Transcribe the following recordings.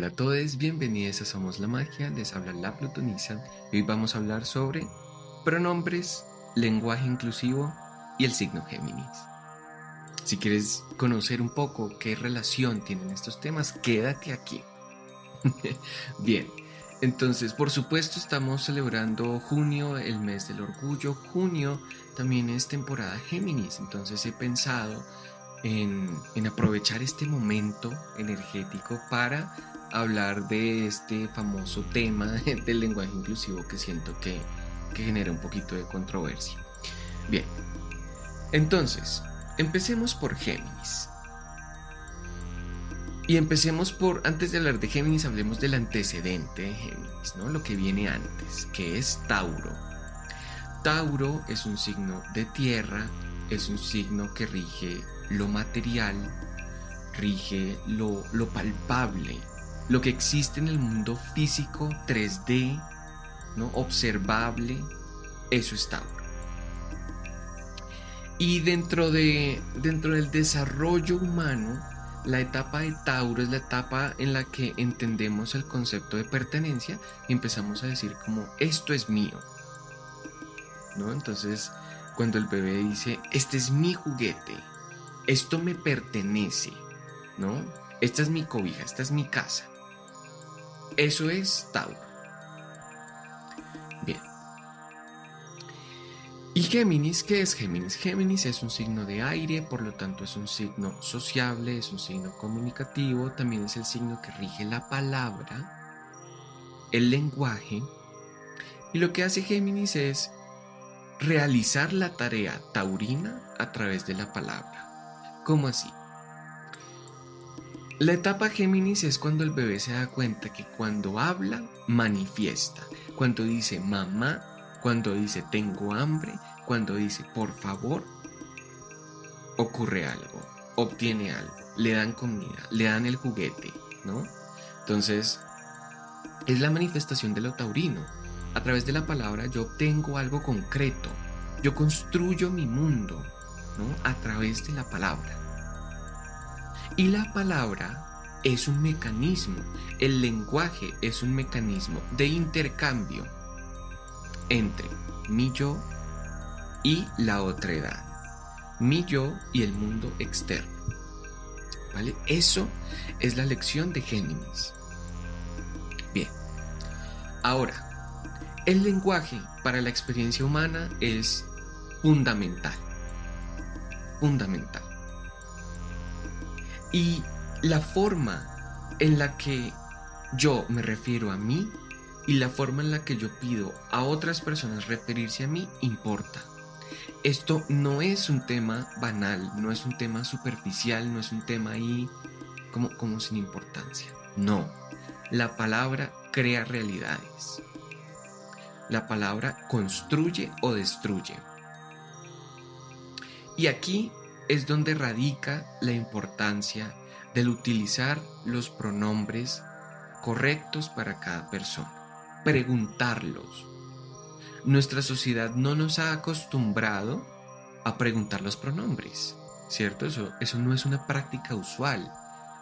Hola a todos, bienvenidos a Somos la Magia, les habla la Plutonisa y hoy vamos a hablar sobre pronombres, lenguaje inclusivo y el signo Géminis. Si quieres conocer un poco qué relación tienen estos temas, quédate aquí. Bien, entonces por supuesto estamos celebrando junio, el mes del orgullo. Junio también es temporada Géminis, entonces he pensado en, en aprovechar este momento energético para hablar de este famoso tema del lenguaje inclusivo que siento que, genera un poquito de controversia. Bien, entonces, empecemos por Géminis. Y empecemos por, antes de hablar de Géminis, hablemos del antecedente de Géminis, ¿no? Lo que viene antes, que es Tauro. Tauro es un signo de tierra, es un signo que rige lo material, rige lo, lo palpable, lo que existe en el mundo físico 3D, ¿no? observable, eso es Tauro. Y dentro, de, dentro del desarrollo humano, la etapa de Tauro es la etapa en la que entendemos el concepto de pertenencia y empezamos a decir como esto es mío. ¿No? Entonces, cuando el bebé dice, este es mi juguete, esto me pertenece, ¿no? Esta es mi cobija, esta es mi casa. Eso es Tauro. Bien. ¿Y Géminis? ¿Qué es Géminis? Géminis es un signo de aire, por lo tanto es un signo sociable, es un signo comunicativo, también es el signo que rige la palabra, el lenguaje. Y lo que hace Géminis es realizar la tarea taurina a través de la palabra. ¿Cómo así? La etapa Géminis es cuando el bebé se da cuenta que cuando habla, manifiesta. Cuando dice mamá, cuando dice tengo hambre, cuando dice por favor, ocurre algo, obtiene algo, le dan comida, le dan el juguete, ¿no? Entonces, es la manifestación de lo taurino. A través de la palabra yo obtengo algo concreto, yo construyo mi mundo, ¿no? A través de la palabra. Y la palabra es un mecanismo, el lenguaje es un mecanismo de intercambio entre mi yo y la otra edad, mi yo y el mundo externo. ¿Vale? Eso es la lección de Géminis. Bien. Ahora, el lenguaje para la experiencia humana es fundamental. Fundamental. Y la forma en la que yo me refiero a mí y la forma en la que yo pido a otras personas referirse a mí importa. Esto no es un tema banal, no es un tema superficial, no es un tema ahí como, como sin importancia. No, la palabra crea realidades. La palabra construye o destruye. Y aquí es donde radica la importancia del utilizar los pronombres correctos para cada persona. Preguntarlos. Nuestra sociedad no nos ha acostumbrado a preguntar los pronombres, ¿cierto? Eso, eso no es una práctica usual.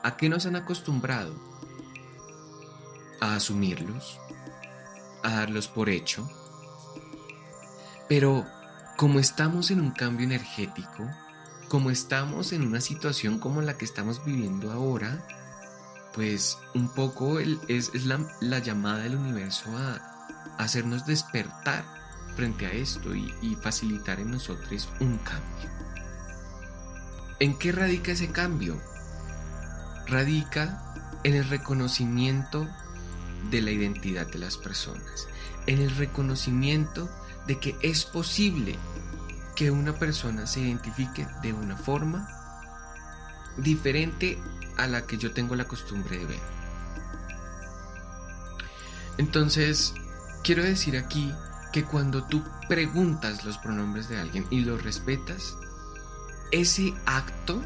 ¿A qué nos han acostumbrado? A asumirlos, a darlos por hecho. Pero como estamos en un cambio energético, como estamos en una situación como la que estamos viviendo ahora, pues un poco es, la, llamada del universo a, hacernos despertar frente a esto y, facilitar en nosotros un cambio. ¿En qué radica ese cambio? Radica en el reconocimiento de la identidad de las personas, en el reconocimiento de que es posible que una persona se identifique de una forma diferente a la que yo tengo la costumbre de ver. Entonces, quiero decir aquí que cuando tú preguntas los pronombres de alguien y los respetas, ese acto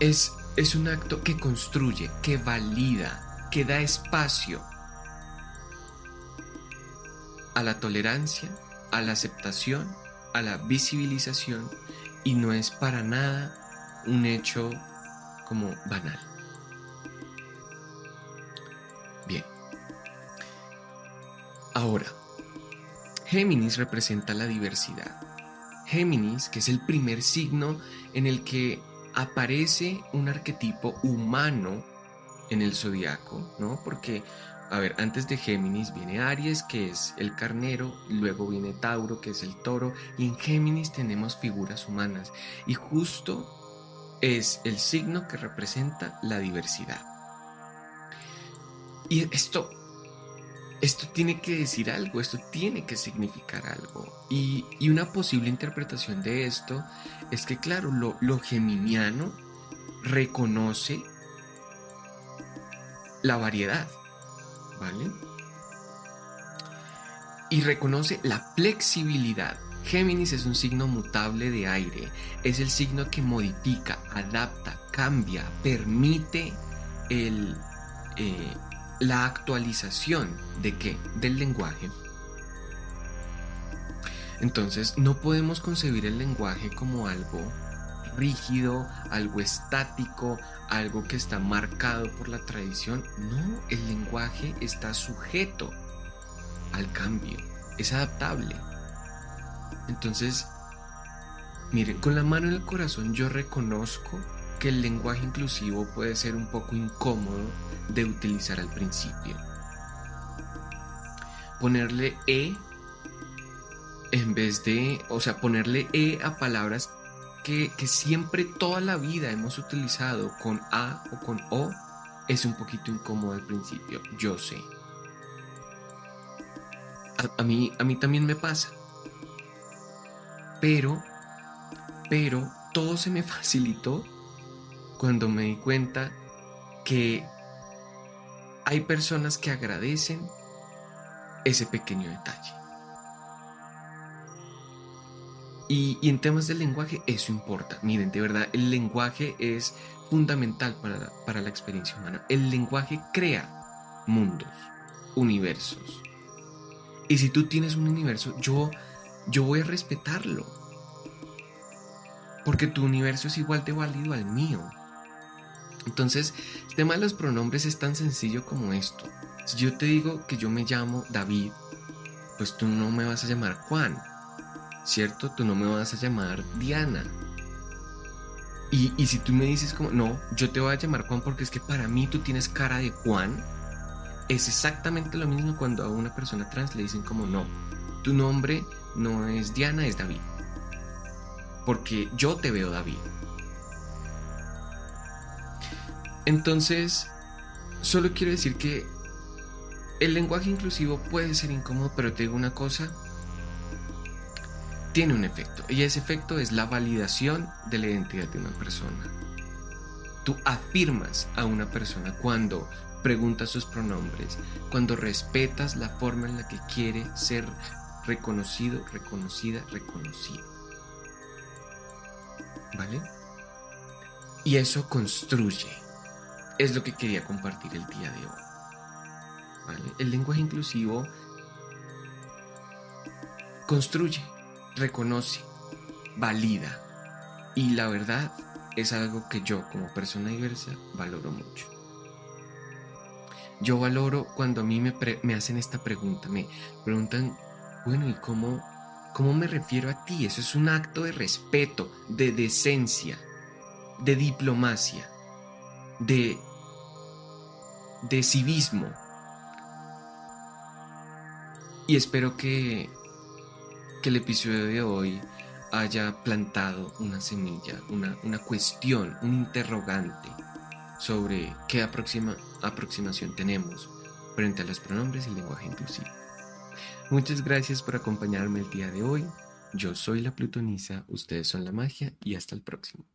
es, es un acto que construye, que valida, que da espacio a la tolerancia, a la aceptación a la visibilización y no es para nada un hecho como banal. Bien. Ahora, Géminis representa la diversidad. Géminis, que es el primer signo en el que aparece un arquetipo humano en el zodiaco, ¿no? Porque a ver, antes de Géminis viene Aries, que es el carnero, luego viene Tauro, que es el toro, y en Géminis tenemos figuras humanas. Y justo es el signo que representa la diversidad. Y esto esto tiene que decir algo, esto tiene que significar algo. Y, una posible interpretación de esto es que, claro, lo, lo geminiano reconoce la variedad, ¿vale? Y reconoce la flexibilidad. Géminis es un signo mutable de aire, es el signo que modifica, adapta, cambia, permite eh, la actualización de qué? Del lenguaje. Entonces no podemos concebir el lenguaje como algo rígido, algo estático, algo que está marcado por la tradición. No, el lenguaje está sujeto al cambio, es adaptable. Entonces, miren, con la mano en el corazón yo reconozco que el lenguaje inclusivo puede ser un poco incómodo de utilizar al principio. Ponerle E en vez de, o sea, ponerle E a palabras que, siempre toda la vida hemos utilizado con A o con O es un poquito incómodo al principio, yo sé. A, a, mí, a mí también me pasa. Pero, pero todo se me facilitó cuando me di cuenta que hay personas que agradecen ese pequeño detalle. Y, en temas del lenguaje eso importa. Miren, de verdad, el lenguaje es fundamental para para la experiencia humana. El lenguaje crea mundos, universos. Y si tú tienes un universo, yo, yo voy a respetarlo. Porque tu universo es igual de válido al mío. Entonces, el tema de los pronombres es tan sencillo como esto. Si yo te digo que yo me llamo David, pues tú no me vas a llamar Juan, ¿cierto? Tú no me vas a llamar Diana. Y, y, si tú me dices como, no, yo te voy a llamar Juan porque es que para mí tú tienes cara de Juan, es exactamente lo mismo cuando a una persona trans le dicen como, no, tu nombre no es Diana, es David. Porque yo te veo David. Entonces, solo quiero decir que el lenguaje inclusivo puede ser incómodo, pero te digo una cosa, tiene un efecto, y ese efecto es la validación de la identidad de una persona. Tú afirmas a una persona cuando preguntas sus pronombres, cuando respetas la forma en la que quiere ser reconocido, reconocida, reconocido. ¿Vale? Y eso construye es lo que quería compartir el día de hoy. El lenguaje inclusivo construye, reconoce, valida. Y la verdad es algo que yo como persona diversa valoro mucho. Yo valoro cuando a mí me, me hacen esta pregunta, me preguntan, bueno, ¿y cómo, cómo me refiero a ti? Eso es un acto de respeto, de decencia, de diplomacia de, de civismo. Y espero que, que el episodio de hoy haya plantado una semilla, una, una cuestión, un interrogante sobre qué aproxima, aproximación tenemos frente a los pronombres y el lenguaje inclusivo. Muchas gracias por acompañarme el día de hoy. Yo soy la Plutonisa, ustedes son la magia y hasta el próximo.